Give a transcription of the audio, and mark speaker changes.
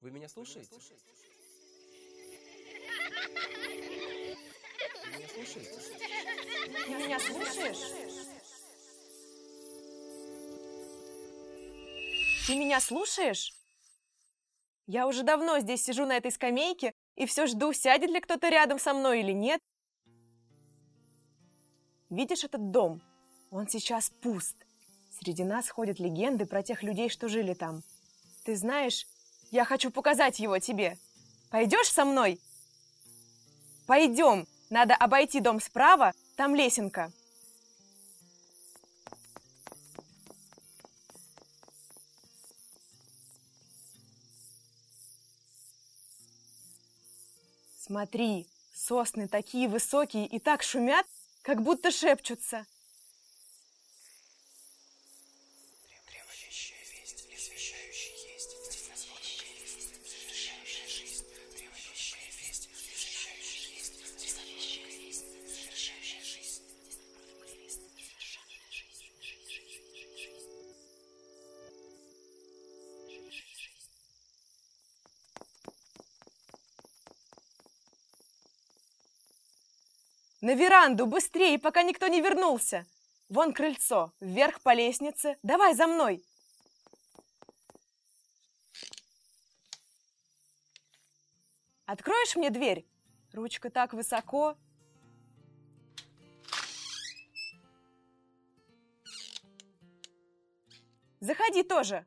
Speaker 1: Вы меня слушаете? Вы меня слушаете?
Speaker 2: Ты меня слушаешь? Ты меня слушаешь? Я уже давно здесь сижу на этой скамейке и все жду, сядет ли кто-то рядом со мной или нет. Видишь этот дом? Он сейчас пуст. Среди нас ходят легенды про тех людей, что жили там. Ты знаешь, я хочу показать его тебе. Пойдешь со мной? Пойдем. Надо обойти дом справа, там лесенка. Смотри, сосны такие высокие и так шумят, как будто шепчутся. На веранду, быстрее, пока никто не вернулся. Вон крыльцо, вверх по лестнице. Давай за мной. Откроешь мне дверь? Ручка так высоко. Заходи тоже.